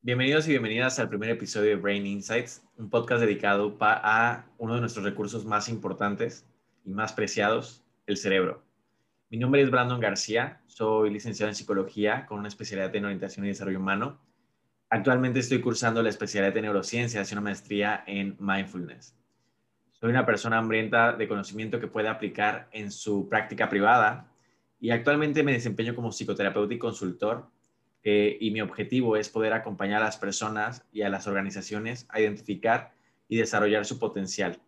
Bienvenidos y bienvenidas al primer episodio de Brain Insights, un podcast dedicado a uno de nuestros recursos más importantes y más preciados, el cerebro. Mi nombre es Brandon García, soy licenciado en psicología con una especialidad en orientación y desarrollo humano. Actualmente estoy cursando la especialidad en neurociencias y una maestría en mindfulness. Soy una persona hambrienta de conocimiento que puede aplicar en su práctica privada y actualmente me desempeño como psicoterapeuta y consultor eh, y mi objetivo es poder acompañar a las personas y a las organizaciones a identificar y desarrollar su potencial.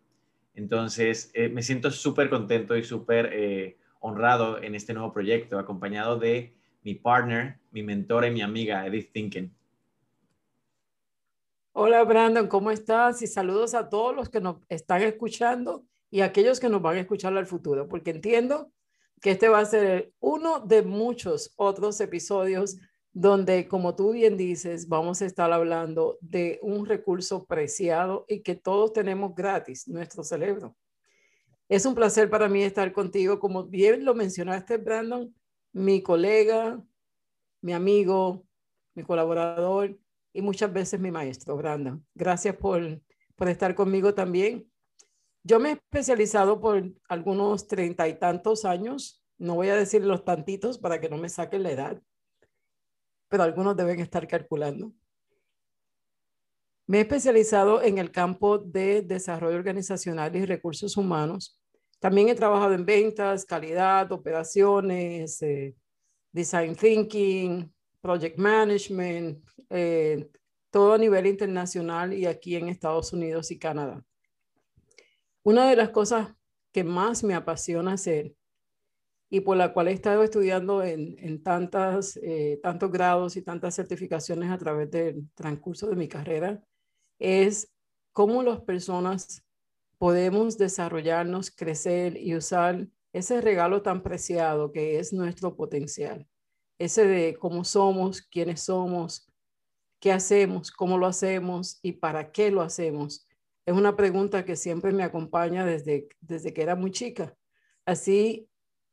Entonces, eh, me siento súper contento y súper eh, honrado en este nuevo proyecto, acompañado de mi partner, mi mentora y mi amiga, Edith Tinken. Hola Brandon, ¿cómo estás? Y saludos a todos los que nos están escuchando y a aquellos que nos van a escuchar al futuro, porque entiendo que este va a ser uno de muchos otros episodios donde, como tú bien dices, vamos a estar hablando de un recurso preciado y que todos tenemos gratis, nuestro cerebro. Es un placer para mí estar contigo, como bien lo mencionaste, Brandon, mi colega, mi amigo, mi colaborador y muchas veces mi maestro, Brandon. Gracias por, por estar conmigo también. Yo me he especializado por algunos treinta y tantos años, no voy a decir los tantitos para que no me saquen la edad, pero algunos deben estar calculando. Me he especializado en el campo de desarrollo organizacional y recursos humanos. También he trabajado en ventas, calidad, operaciones, eh, design thinking, project management, eh, todo a nivel internacional y aquí en Estados Unidos y Canadá. Una de las cosas que más me apasiona hacer y por la cual he estado estudiando en, tantas, eh, tantos grados y tantas certificaciones a través del transcurso de mi carrera, es cómo las personas podemos desarrollarnos, crecer y usar ese regalo tan preciado que es nuestro potencial ese de cómo somos, quiénes somos, qué hacemos, cómo lo hacemos y para qué lo hacemos. Es una pregunta que siempre me acompaña desde, desde que era muy chica. Así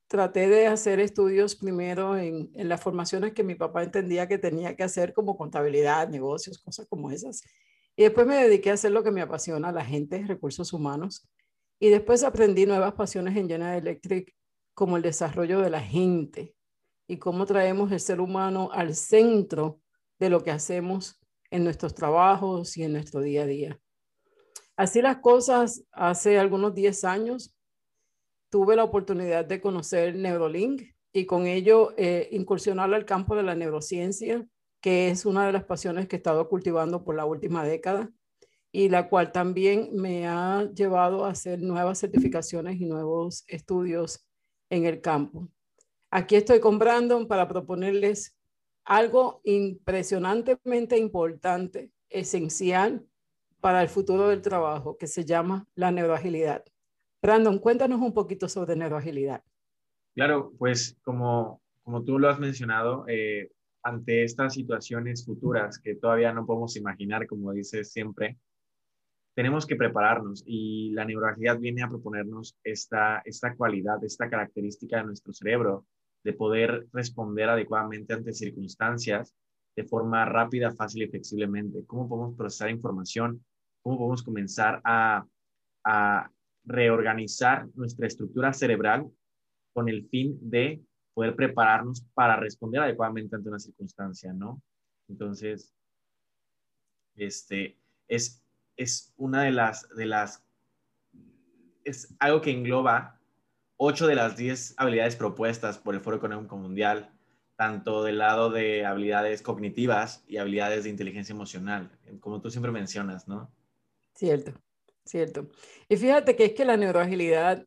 traté de hacer estudios primero en, las formaciones que mi papá entendía que tenía que hacer como contabilidad, negocios, cosas como esas. Y después me dediqué a hacer lo que me apasiona, la gente, recursos humanos. Y después aprendí nuevas pasiones en General Electric, como el desarrollo de la gente, y cómo traemos el ser humano al centro de lo que hacemos en nuestros trabajos y en nuestro día a día. Así las cosas, hace algunos 10 años tuve la oportunidad de conocer Neurolink y con ello eh, incursionar al campo de la neurociencia, que es una de las pasiones que he estado cultivando por la última década y la cual también me ha llevado a hacer nuevas certificaciones y nuevos estudios en el campo. Aquí estoy con Brandon para proponerles algo impresionantemente importante, esencial para el futuro del trabajo, que se llama la neuroagilidad. Brandon, cuéntanos un poquito sobre neuroagilidad. Claro, pues como, como tú lo has mencionado, eh, ante estas situaciones futuras que todavía no podemos imaginar, como dices siempre, tenemos que prepararnos y la neuroagilidad viene a proponernos esta, esta cualidad, esta característica de nuestro cerebro de poder responder adecuadamente ante circunstancias de forma rápida, fácil y flexiblemente. ¿Cómo podemos procesar información? ¿Cómo podemos comenzar a, reorganizar nuestra estructura cerebral con el fin de poder prepararnos para responder adecuadamente ante una circunstancia, ¿no? Entonces, este, es, es una de las, de las, es algo que engloba ocho de las diez habilidades propuestas por el Foro Económico Mundial, tanto del lado de habilidades cognitivas y habilidades de inteligencia emocional, como tú siempre mencionas, ¿no? Cierto, cierto. Y fíjate que es que la neuroagilidad,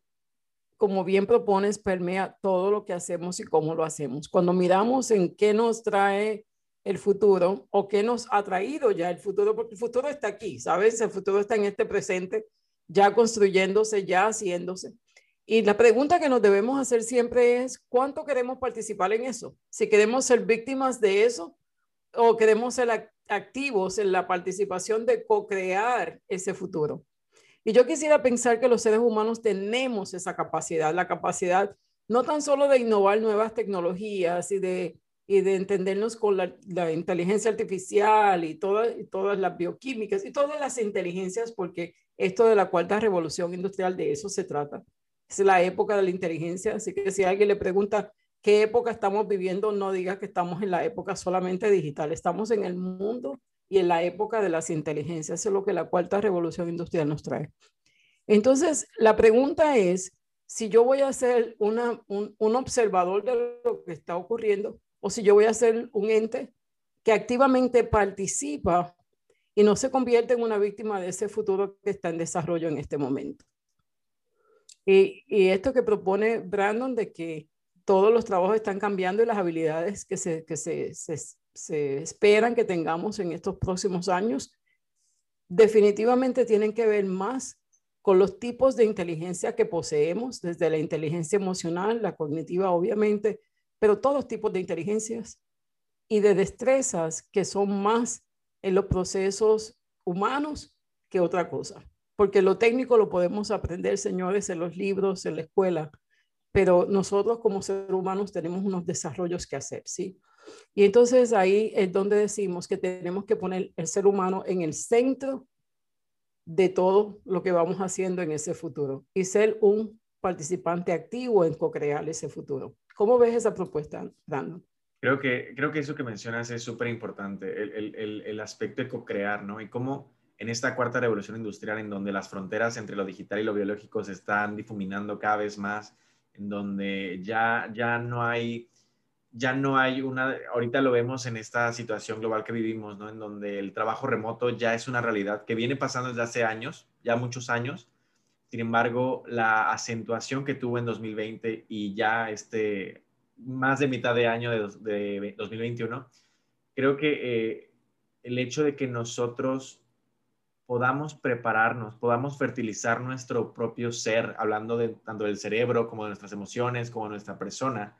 como bien propones, permea todo lo que hacemos y cómo lo hacemos. Cuando miramos en qué nos trae el futuro o qué nos ha traído ya el futuro, porque el futuro está aquí, ¿sabes? El futuro está en este presente, ya construyéndose, ya haciéndose. Y la pregunta que nos debemos hacer siempre es, ¿cuánto queremos participar en eso? Si queremos ser víctimas de eso o queremos ser activos en la participación de co-crear ese futuro. Y yo quisiera pensar que los seres humanos tenemos esa capacidad, la capacidad no tan solo de innovar nuevas tecnologías y de, y de entendernos con la, la inteligencia artificial y, todas y todas las bioquímicas y todas las inteligencias, porque esto de la cuarta revolución industrial, de eso se trata. Es la época de la inteligencia, así que si alguien le pregunta qué época estamos viviendo, no diga que estamos en la época solamente digital, estamos en el mundo y en la época de las inteligencias. Es lo que la cuarta revolución industrial nos trae. Entonces, la pregunta es, si yo voy a ser una, un, un observador de lo que está ocurriendo o si yo voy a ser un ente que activamente participa y no se convierte en una víctima de ese futuro que está en desarrollo en este momento. Y, y, esto que propone Brandon de que todos los trabajos están cambiando y las habilidades que se, que se, se, se esperan que tengamos en estos próximos años, definitivamente tienen que ver más con los tipos de inteligencia que poseemos, desde la inteligencia emocional, la cognitiva obviamente, pero todos tipos de inteligencias y de destrezas que son más en los procesos humanos que otra cosa. Porque lo técnico lo podemos aprender, señores, en los libros, en la escuela, pero nosotros como seres humanos tenemos unos desarrollos que hacer, ¿sí? Y entonces ahí es donde decimos que tenemos que poner el ser humano en el centro de todo lo que vamos haciendo en ese futuro y ser un participante activo en co-crear ese futuro. ¿Cómo ves esa propuesta, Brandon? Creo que, creo que eso que mencionas es súper importante, el, el, el, aspecto de co-crear, ¿no? Y cómo en esta cuarta revolución industrial, en donde las fronteras entre lo digital y lo biológico se están difuminando cada vez más, en donde ya, ya no hay ya no hay una, ahorita lo vemos en esta situación global que vivimos, ¿no? En donde el trabajo remoto ya es una realidad que viene pasando desde hace años, ya muchos años. Sin embargo, la acentuación que tuvo en 2020 y ya este, más de mitad de año de, 2021, creo que eh, el hecho de que nosotros podamos prepararnos, podamos fertilizar nuestro propio ser, hablando tanto del cerebro como de nuestras emociones, como de nuestra persona,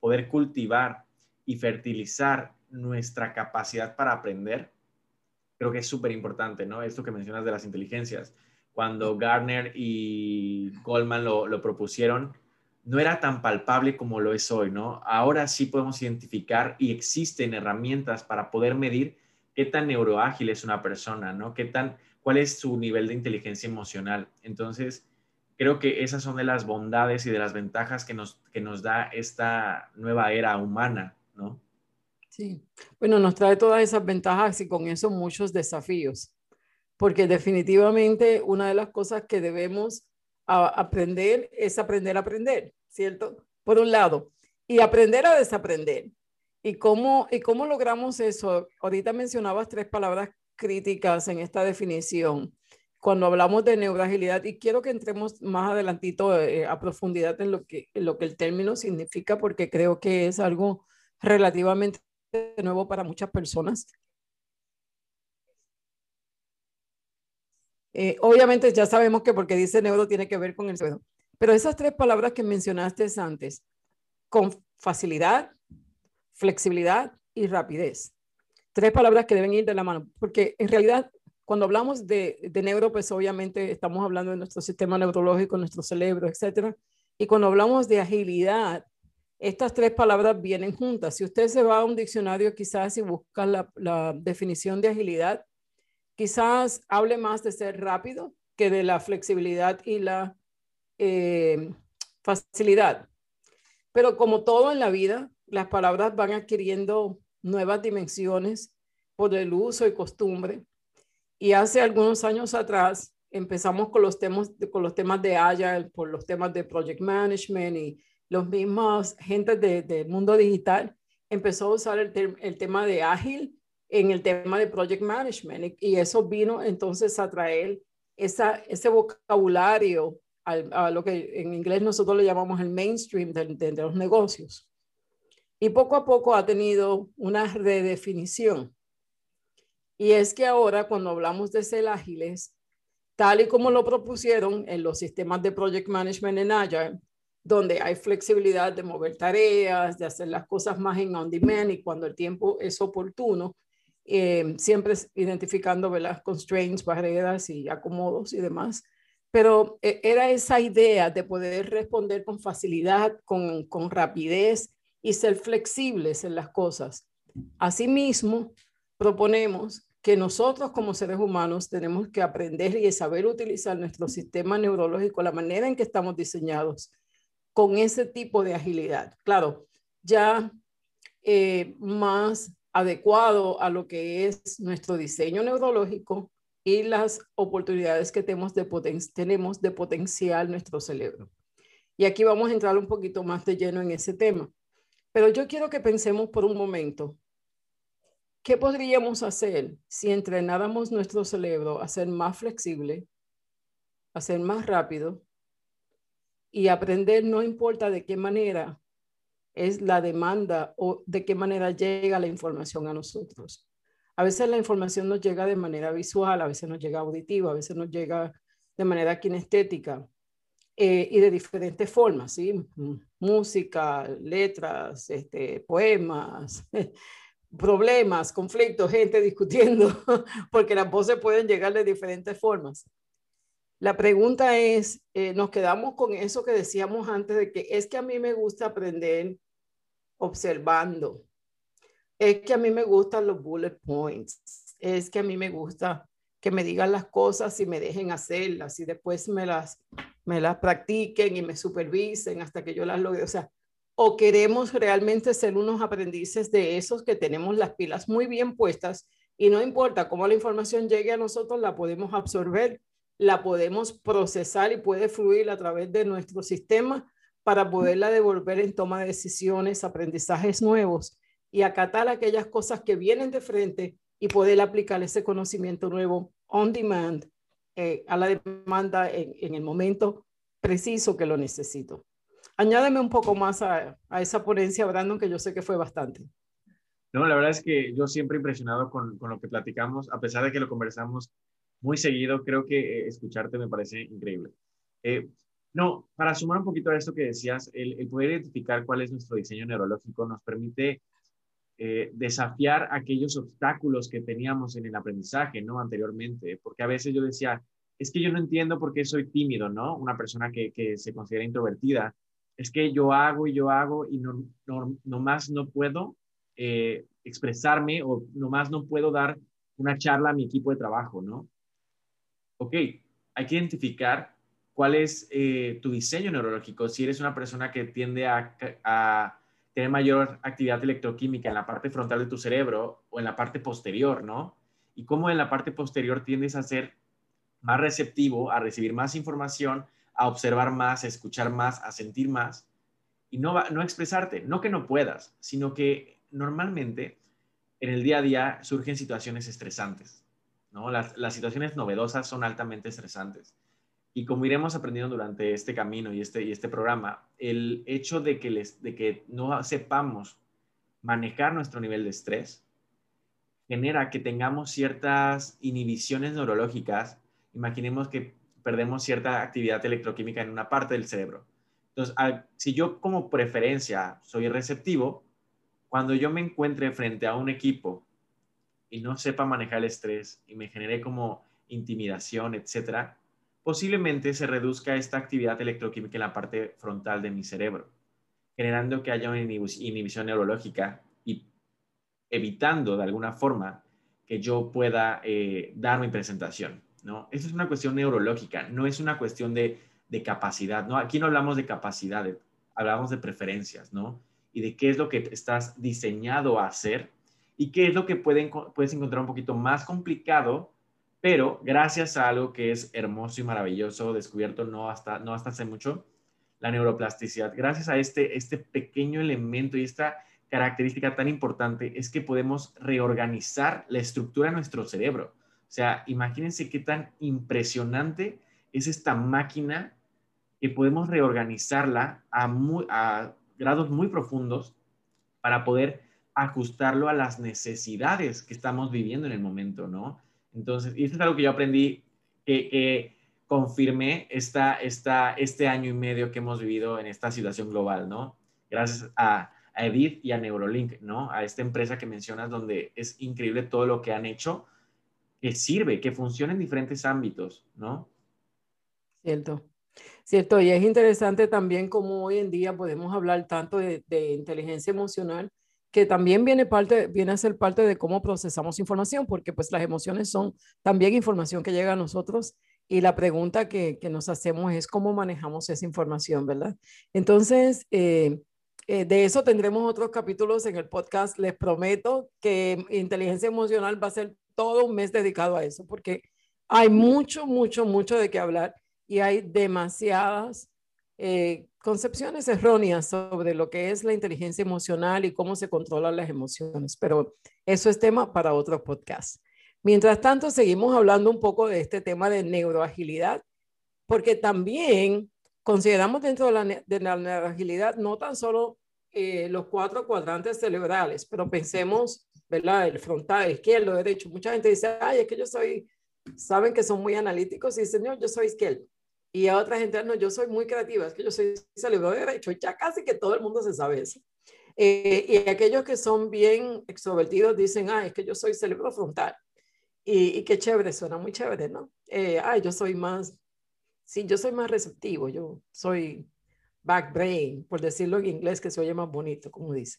poder cultivar y fertilizar nuestra capacidad para aprender, creo que es súper importante, ¿no? Esto que mencionas de las inteligencias. Cuando Garner y Goldman lo, propusieron, no era tan palpable como lo es hoy, ¿no? Ahora sí podemos identificar y existen herramientas para poder medir qué tan neuroágil es una persona, ¿no? ¿Qué tan, cuál es su nivel de inteligencia emocional? Entonces, creo que esas son de las bondades y de las ventajas que nos, que nos da esta nueva era humana, ¿no? Sí, bueno, nos trae todas esas ventajas y con eso muchos desafíos, porque definitivamente una de las cosas que debemos aprender es aprender a aprender, ¿cierto? Por un lado, y aprender a desaprender. ¿Y cómo, ¿Y cómo logramos eso? Ahorita mencionabas tres palabras críticas en esta definición cuando hablamos de neuroagilidad, y quiero que entremos más adelantito eh, a profundidad en lo, que, lo que el término significa, porque creo que es algo relativamente nuevo para muchas personas. Eh, obviamente ya sabemos que porque dice neuro tiene que ver con el sueño, pero esas tres palabras que mencionaste antes, con facilidad, flexibilidad y rapidez. Tres palabras que deben ir de la mano, porque en realidad cuando hablamos de, de, neuro, pues obviamente estamos hablando de nuestro sistema neurológico, nuestro cerebro, etcétera. Y cuando hablamos de agilidad, estas tres palabras vienen juntas. Si usted se va a un diccionario quizás y busca la, la definición de agilidad, quizás hable más de ser rápido que de la flexibilidad y la eh, facilidad. Pero como todo en la vida, las palabras van adquiriendo nuevas dimensiones por el uso y costumbre. Y hace algunos años atrás empezamos con los temas, con los temas de Agile, por los temas de Project Management y los mismos gente del de mundo digital empezó a usar el, el, tema de ágil en el tema de Project Management y, eso vino entonces a traer esa, ese vocabulario a, lo que en inglés nosotros le llamamos el mainstream de, de, de los negocios. Y poco a poco ha tenido una redefinición. Y es que ahora cuando hablamos de ser ágiles, tal y como lo propusieron en los sistemas de project management en Agile, donde hay flexibilidad de mover tareas, de hacer las cosas más en on demand y cuando el tiempo es oportuno, eh, siempre identificando las constraints, barreras y acomodos y demás, pero eh, era esa idea de poder responder con facilidad, con, con rapidez y ser flexibles en las cosas. Asimismo, proponemos que nosotros como seres humanos tenemos que aprender y saber utilizar nuestro sistema neurológico, la manera en que estamos diseñados, con ese tipo de agilidad. Claro, ya eh, más adecuado a lo que es nuestro diseño neurológico y las oportunidades que tenemos de, tenemos de potenciar nuestro cerebro. Y aquí vamos a entrar un poquito más de lleno en ese tema. Pero yo quiero que pensemos por un momento, ¿qué podríamos hacer si entrenáramos nuestro cerebro a ser más flexible, a ser más rápido y aprender no importa de qué manera es la demanda o de qué manera llega la información a nosotros? A veces la información nos llega de manera visual, a veces nos llega auditiva, a veces nos llega de manera kinestética. Eh, y de diferentes formas, ¿sí? Música, letras, este, poemas, problemas, conflictos, gente discutiendo, porque las voces pueden llegar de diferentes formas. La pregunta es, eh, nos quedamos con eso que decíamos antes de que es que a mí me gusta aprender observando, es que a mí me gustan los bullet points, es que a mí me gusta que me digan las cosas y me dejen hacerlas y después me las me las practiquen y me supervisen hasta que yo las logre. O sea, o queremos realmente ser unos aprendices de esos que tenemos las pilas muy bien puestas y no importa cómo la información llegue a nosotros, la podemos absorber, la podemos procesar y puede fluir a través de nuestro sistema para poderla devolver en toma de decisiones, aprendizajes nuevos y acatar aquellas cosas que vienen de frente y poder aplicar ese conocimiento nuevo on demand eh, a la demanda en, el momento preciso que lo necesito. Añádeme un poco más a, esa ponencia, Brandon, que yo sé que fue bastante. No, la verdad es que yo siempre impresionado con, con lo que platicamos, a pesar de que lo conversamos muy seguido, creo que eh, escucharte me parece increíble. Eh, no, para sumar un poquito a esto que decías, el, poder identificar cuál es nuestro diseño neurológico nos permite eh, desafiar aquellos obstáculos que teníamos en el aprendizaje, ¿no? Anteriormente, porque a veces yo decía, es que yo no entiendo por qué soy tímido, ¿no? Una persona que, que se considera introvertida. Es que yo hago y yo hago y no, no, nomás no puedo eh, expresarme o nomás no puedo dar una charla a mi equipo de trabajo, ¿no? Ok, hay que identificar cuál es eh, tu diseño neurológico. Si eres una persona que tiende a, a tener mayor actividad electroquímica en la parte frontal de tu cerebro o en la parte posterior, ¿no? Y cómo en la parte posterior tiendes a ser más receptivo, a recibir más información, a observar más, a escuchar más, a sentir más y no, no expresarte. No que no puedas, sino que normalmente en el día a día surgen situaciones estresantes, ¿no? Las, las situaciones novedosas son altamente estresantes. Y como iremos aprendiendo durante este camino y este, y este programa, el hecho de que, les, de que no sepamos manejar nuestro nivel de estrés genera que tengamos ciertas inhibiciones neurológicas. Imaginemos que perdemos cierta actividad electroquímica en una parte del cerebro. Entonces, si yo como preferencia soy receptivo, cuando yo me encuentre frente a un equipo y no sepa manejar el estrés y me genere como intimidación, etcétera, posiblemente se reduzca esta actividad electroquímica en la parte frontal de mi cerebro, generando que haya una inhibición neurológica y evitando de alguna forma que yo pueda eh, dar mi presentación. ¿no? Esto es una cuestión neurológica, no es una cuestión de, capacidad. ¿no? Aquí no hablamos de capacidad, hablamos de preferencias, ¿no? Y de qué es lo que estás diseñado a hacer y qué es lo que puedes encontrar un poquito más complicado pero gracias a algo que es hermoso y maravilloso, descubierto no hasta, no hasta hace mucho, la neuroplasticidad. Gracias a este, este pequeño elemento y esta característica tan importante es que podemos reorganizar la estructura de nuestro cerebro. O sea, imagínense qué tan impresionante es esta máquina que podemos reorganizarla a, a grados muy profundos para poder ajustarlo a las necesidades que estamos viviendo en el momento, ¿no? Entonces, y esto es algo que yo aprendí, que, confirmé esta, esta, este año y medio que hemos vivido en esta situación global, ¿no? Gracias a, Edith y a Neurolink, ¿no? A esta empresa que mencionas donde es increíble todo lo que han hecho, que sirve, que funciona en diferentes ámbitos, ¿no? Cierto. Cierto, y es interesante también cómo hoy en día podemos hablar tanto de, inteligencia emocional, que también viene, parte, viene a ser parte de cómo procesamos información, porque pues las emociones son también información que llega a nosotros y la pregunta que, que nos hacemos es cómo manejamos esa información, ¿verdad? Entonces, eh, eh, de eso tendremos otros capítulos en el podcast. Les prometo que inteligencia emocional va a ser todo un mes dedicado a eso, porque hay mucho, mucho, mucho de qué hablar y hay demasiadas eh, concepciones erróneas sobre lo que es la inteligencia emocional y cómo se controlan las emociones, pero eso es tema para otro podcast. Mientras tanto, seguimos hablando un poco de este tema de neuroagilidad, porque también consideramos dentro de la, neuroagilidad no tan solo eh, los cuatro cuadrantes cerebrales, pero pensemos, ¿verdad? El frontal, izquierdo, derecho. Mucha gente dice, ay, es que yo soy, saben que son muy analíticos y dicen, yo soy izquierdo. Y a otra gente, no, yo soy muy creativa, es que yo soy cerebro derecho. Ya casi que todo el mundo se sabe eso. Eh, y aquellos que son bien extrovertidos dicen, ay, es que yo soy cerebro frontal. Y, y, qué chévere, suena muy chévere, ¿no? Eh, ay, yo soy más, sí, yo soy más receptivo, yo soy back brain, por decirlo en inglés, que se oye más bonito, como dice.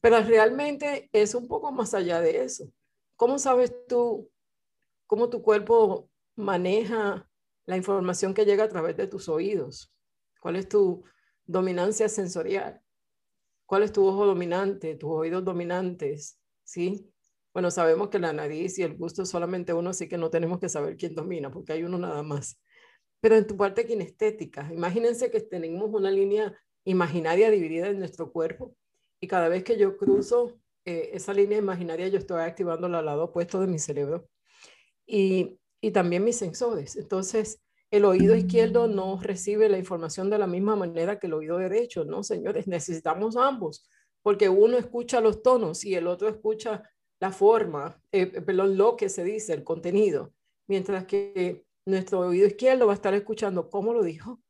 Pero realmente es un poco más allá de eso. ¿Cómo sabes tú cómo tu cuerpo maneja la información que llega a través de tus oídos? ¿Cuál es tu dominancia sensorial? ¿Cuál es tu ojo dominante, tus oídos dominantes? ¿Sí? Bueno, sabemos que la nariz y el gusto solamente uno, así que no tenemos que saber quién domina, porque hay uno nada más. Pero en tu parte kinestética, imagínense que tenemos una línea imaginaria dividida en nuestro cuerpo y cada vez que yo cruzo eh, esa línea imaginaria, yo estoy activando el lado opuesto de mi cerebro y, y también mis sensores. Entonces, el oído izquierdo no recibe la información de la misma manera que el oído derecho, ¿no, señores? Necesitamos ambos, porque uno escucha los tonos y el otro escucha la forma, eh, perdón, lo que se dice, el contenido, mientras que nuestro oído izquierdo va a estar escuchando cómo lo dijo,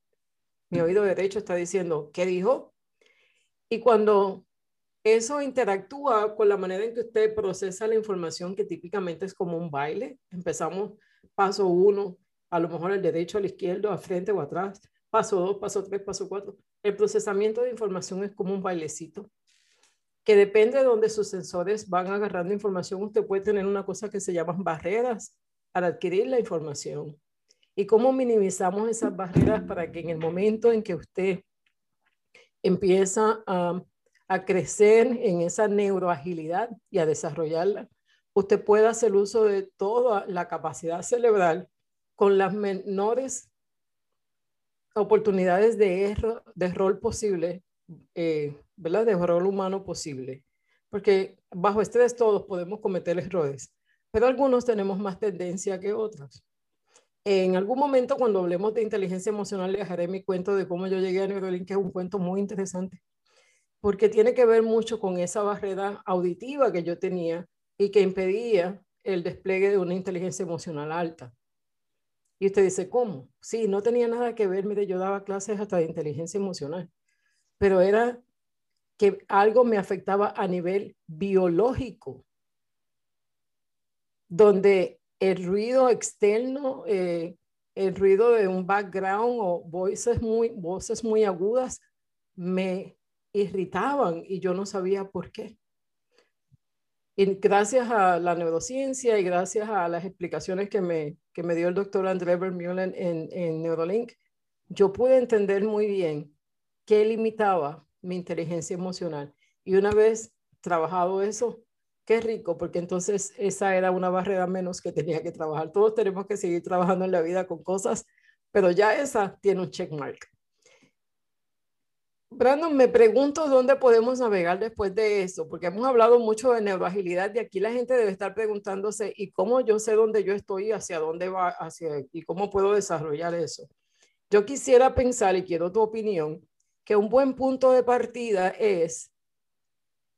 mi oído derecho está diciendo qué dijo, y cuando eso interactúa con la manera en que usted procesa la información, que típicamente es como un baile, empezamos paso uno, a lo mejor el derecho, al izquierdo, al frente o atrás, paso dos, paso tres, paso cuatro. El procesamiento de información es como un bailecito que depende de donde sus sensores van agarrando información, usted puede tener una cosa que se llaman barreras para adquirir la información. ¿Y cómo minimizamos esas barreras para que en el momento en que usted empieza a, a crecer en esa neuroagilidad y a desarrollarla, usted pueda hacer uso de toda la capacidad cerebral con las menores oportunidades de, error, de rol posible eh, ¿verdad? De rol humano posible. Porque bajo estrés todos podemos cometer errores, pero algunos tenemos más tendencia que otros. En algún momento cuando hablemos de inteligencia emocional, le dejaré mi cuento de cómo yo llegué a Neurolink, que es un cuento muy interesante, porque tiene que ver mucho con esa barrera auditiva que yo tenía y que impedía el despliegue de una inteligencia emocional alta. Y usted dice, ¿cómo? Sí, no tenía nada que ver, mire, yo daba clases hasta de inteligencia emocional pero era que algo me afectaba a nivel biológico, donde el ruido externo, eh, el ruido de un background o voces muy, voces muy agudas me irritaban y yo no sabía por qué. Y gracias a la neurociencia y gracias a las explicaciones que me, que me dio el doctor André Vermeulen en, en Neurolink, yo pude entender muy bien qué limitaba mi inteligencia emocional. Y una vez trabajado eso, qué rico, porque entonces esa era una barrera menos que tenía que trabajar. Todos tenemos que seguir trabajando en la vida con cosas, pero ya esa tiene un checkmark. Brandon, me pregunto dónde podemos navegar después de eso, porque hemos hablado mucho de neuroagilidad y aquí la gente debe estar preguntándose, ¿y cómo yo sé dónde yo estoy, hacia dónde va, hacia, y cómo puedo desarrollar eso? Yo quisiera pensar, y quiero tu opinión, que un buen punto de partida es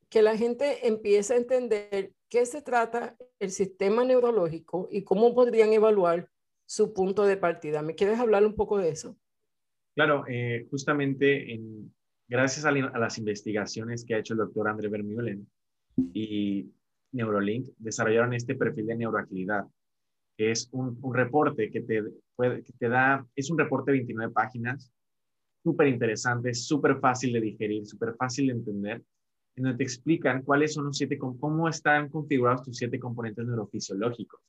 que la gente empiece a entender qué se trata el sistema neurológico y cómo podrían evaluar su punto de partida. ¿Me quieres hablar un poco de eso? Claro, eh, justamente en, gracias a, las investigaciones que ha hecho el doctor André Vermeulen y Neurolink, desarrollaron este perfil de neuroagilidad. que es un, reporte que te, da, es un reporte de 29 páginas, súper interesante, súper fácil de digerir, súper fácil de entender, en donde te explican cuáles son los siete, cómo están configurados tus siete componentes neurofisiológicos,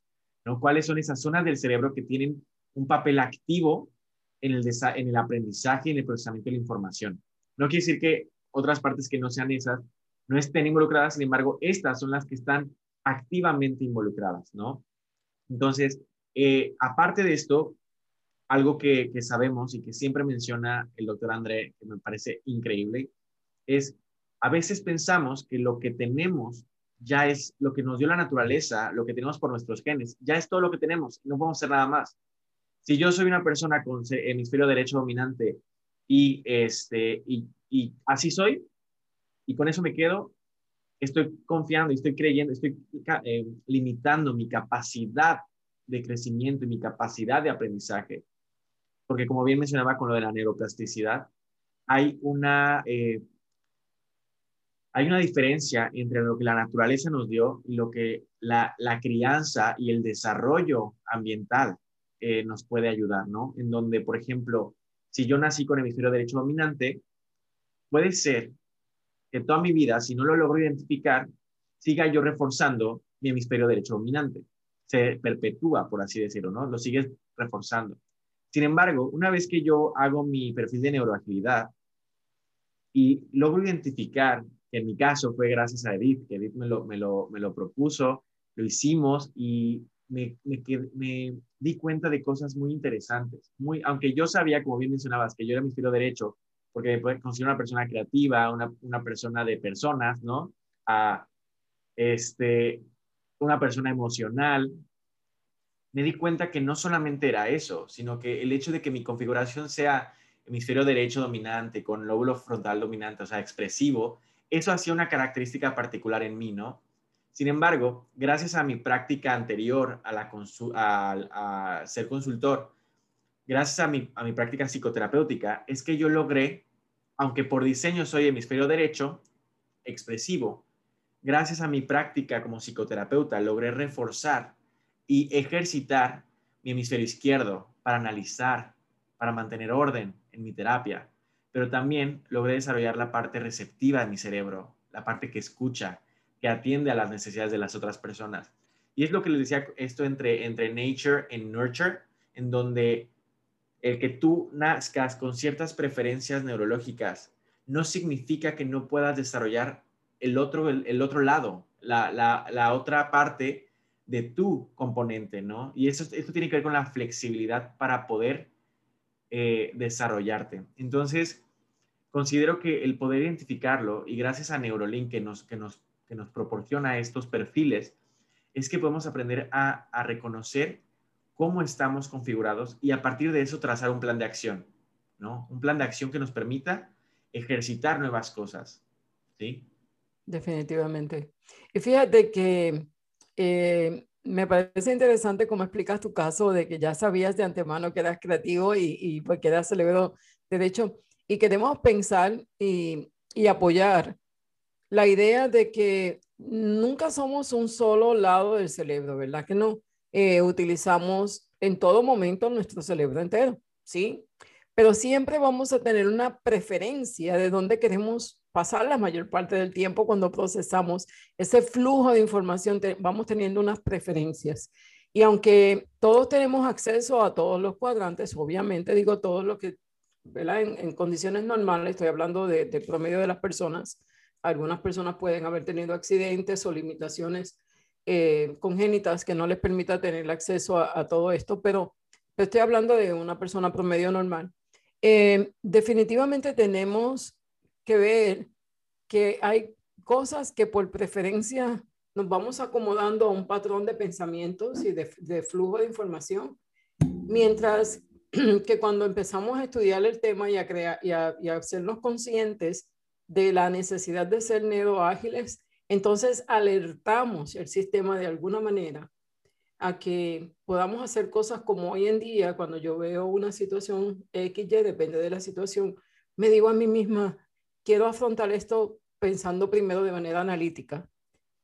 ¿no? Cuáles son esas zonas del cerebro que tienen un papel activo en el, en el aprendizaje y en el procesamiento de la información. No quiere decir que otras partes que no sean esas no estén involucradas, sin embargo, estas son las que están activamente involucradas, ¿no? Entonces, eh, aparte de esto, algo que, que, sabemos y que siempre menciona el doctor André, que me parece increíble, es a veces pensamos que lo que tenemos ya es lo que nos dio la naturaleza, lo que tenemos por nuestros genes, ya es todo lo que tenemos, no podemos hacer nada más. Si yo soy una persona con hemisferio derecho dominante y, este, y, y así soy, y con eso me quedo, estoy confiando y estoy creyendo, estoy eh, limitando mi capacidad de crecimiento y mi capacidad de aprendizaje. Porque como bien mencionaba con lo de la neuroplasticidad, hay una, eh, hay una diferencia entre lo que la naturaleza nos dio y lo que la, la crianza y el desarrollo ambiental eh, nos puede ayudar, ¿no? En donde, por ejemplo, si yo nací con hemisferio derecho dominante, puede ser que toda mi vida, si no lo logro identificar, siga yo reforzando mi hemisferio derecho dominante. Se perpetúa, por así decirlo, ¿no? Lo sigues reforzando. Sin embargo, una vez que yo hago mi perfil de neuroagilidad y logro identificar, que en mi caso fue gracias a Edith, que Edith me lo, me lo, me lo propuso, lo hicimos y me, me, me, di cuenta de cosas muy interesantes. Muy, aunque yo sabía, como bien mencionabas, que yo era mi estilo derecho, porque me considero una persona creativa, una, una persona de personas, ¿no? A, este, una persona emocional. Me di cuenta que no solamente era eso, sino que el hecho de que mi configuración sea hemisferio derecho dominante con lóbulo frontal dominante, o sea, expresivo, eso hacía una característica particular en mí, ¿no? Sin embargo, gracias a mi práctica anterior a, la a, ser consultor, gracias a mi, a mi práctica psicoterapéutica, es que yo logré, aunque por diseño soy hemisferio derecho, expresivo, gracias a mi práctica como psicoterapeuta, logré reforzar y ejercitar mi hemisferio izquierdo para analizar, para mantener orden en mi terapia, pero también logré desarrollar la parte receptiva de mi cerebro, la parte que escucha, que atiende a las necesidades de las otras personas. Y es lo que les decía esto entre, entre nature y nurture, en donde el que tú nazcas con ciertas preferencias neurológicas no significa que no puedas desarrollar el otro, el, otro lado, la, la, otra parte de tu componente, ¿no? Y eso, esto tiene que ver con la flexibilidad para poder eh, desarrollarte. Entonces, considero que el poder identificarlo y gracias a Neurolink que nos, que nos, que nos proporciona estos perfiles, es que podemos aprender a, reconocer cómo estamos configurados y a partir de eso trazar un plan de acción, ¿no? Un plan de acción que nos permita ejercitar nuevas cosas, ¿sí? Definitivamente. Y fíjate que eh, me parece interesante cómo explicas tu caso de que ya sabías de antemano que eras creativo y, y porque eras cerebro derecho y queremos pensar y, y apoyar la idea de que nunca somos un solo lado del cerebro, ¿verdad? Que no, eh, utilizamos en todo momento nuestro cerebro entero, ¿sí? Pero siempre vamos a tener una preferencia de dónde queremos pasar la mayor parte del tiempo cuando procesamos ese flujo de información, vamos teniendo unas preferencias. Y aunque todos tenemos acceso a todos los cuadrantes, obviamente digo todo lo que, ¿verdad? En, condiciones normales, estoy hablando de, de promedio de las personas, algunas personas pueden haber tenido accidentes o limitaciones eh, congénitas que no les permita tener acceso a, todo esto, pero estoy hablando de una persona promedio normal. Eh, definitivamente tenemos que ver que hay cosas que por preferencia nos vamos acomodando a un patrón de pensamientos y de, flujo de información, mientras que cuando empezamos a estudiar el tema y a, crear, y a, y a hacernos conscientes de la necesidad de ser neuroágiles, entonces alertamos el sistema de alguna manera a que podamos hacer cosas como hoy en día, cuando yo veo una situación XY, depende de la situación, me digo a mí misma, quiero afrontar esto pensando primero de manera analítica.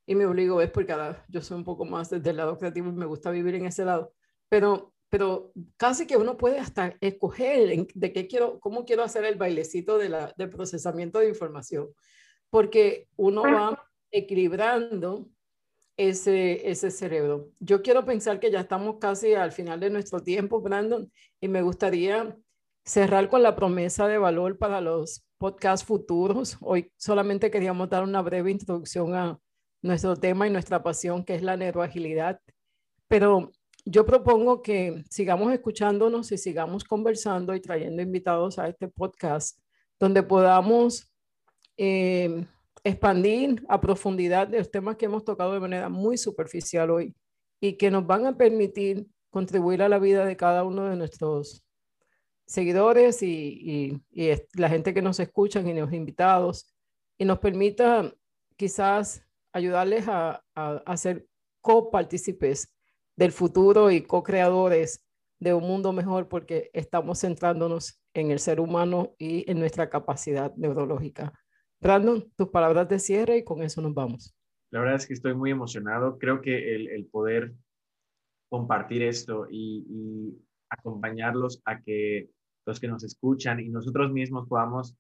y me obligo, es porque yo soy un poco más desde el lado creativo y me gusta vivir en ese lado, pero, pero casi que uno puede hasta escoger de qué quiero, cómo quiero hacer el bailecito de la, del procesamiento de información, porque uno va equilibrando ese, ese cerebro. Yo quiero pensar que ya estamos casi al final de nuestro tiempo, Brandon, y me gustaría cerrar con la promesa de valor para los podcasts futuros. Hoy solamente queríamos dar una breve introducción a nuestro tema y nuestra pasión, que es la neuroagilidad. Pero yo propongo que sigamos escuchándonos y sigamos conversando y trayendo invitados a este podcast, donde podamos eh, expandir a profundidad los temas que hemos tocado de manera muy superficial hoy y que nos van a permitir contribuir a la vida de cada uno de nuestros seguidores y, la gente que nos escuchan y los invitados. Y nos permita quizás ayudarles a, a, ser copartícipes del futuro y co-creadores de un mundo mejor porque estamos centrándonos en el ser humano y en nuestra capacidad neurológica. Brandon, tus palabras de cierre y con eso nos vamos. La verdad es que estoy muy emocionado. Creo que el, poder compartir esto y, acompañarlos a que los que nos escuchan y nosotros mismos podamos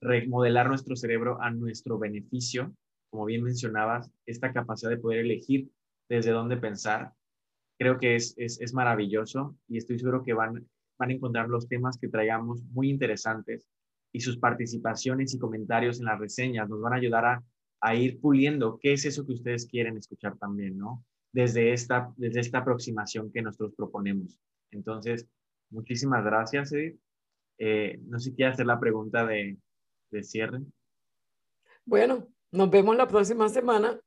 remodelar nuestro cerebro a nuestro beneficio, como bien mencionabas, esta capacidad de poder elegir desde dónde pensar, creo que es, es, es maravilloso y estoy seguro que van, van a encontrar los temas que traigamos muy interesantes y sus participaciones y comentarios en las reseñas nos van a ayudar a, a, ir puliendo qué es eso que ustedes quieren escuchar también, ¿no? Desde esta, desde esta aproximación que nosotros proponemos. Entonces, muchísimas gracias, Edith. Eh, no sé si quieres hacer la pregunta de, de cierre. Bueno, nos vemos la próxima semana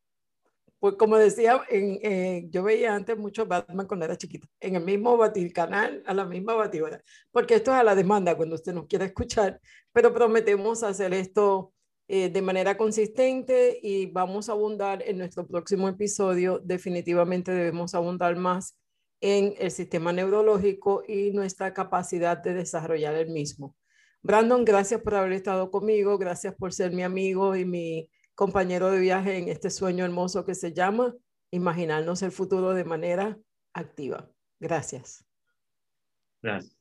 pues como decía, en, eh, yo veía antes mucho Batman cuando era chiquito, en el mismo canal, a la misma batidora, porque esto es a la demanda cuando usted nos quiera escuchar, pero prometemos hacer esto eh, de manera consistente y vamos a abundar en nuestro próximo episodio. Definitivamente debemos abundar más en el sistema neurológico y nuestra capacidad de desarrollar el mismo. Brandon, gracias por haber estado conmigo, gracias por ser mi amigo y mi compañero de viaje en este sueño hermoso que se llama imaginarnos el futuro de manera activa. Gracias. Gracias.